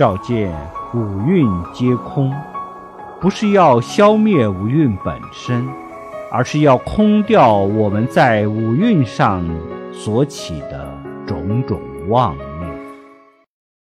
照见五蕴皆空。不是要消灭五蕴本身而是要空掉我们在五蕴上所起的种种妄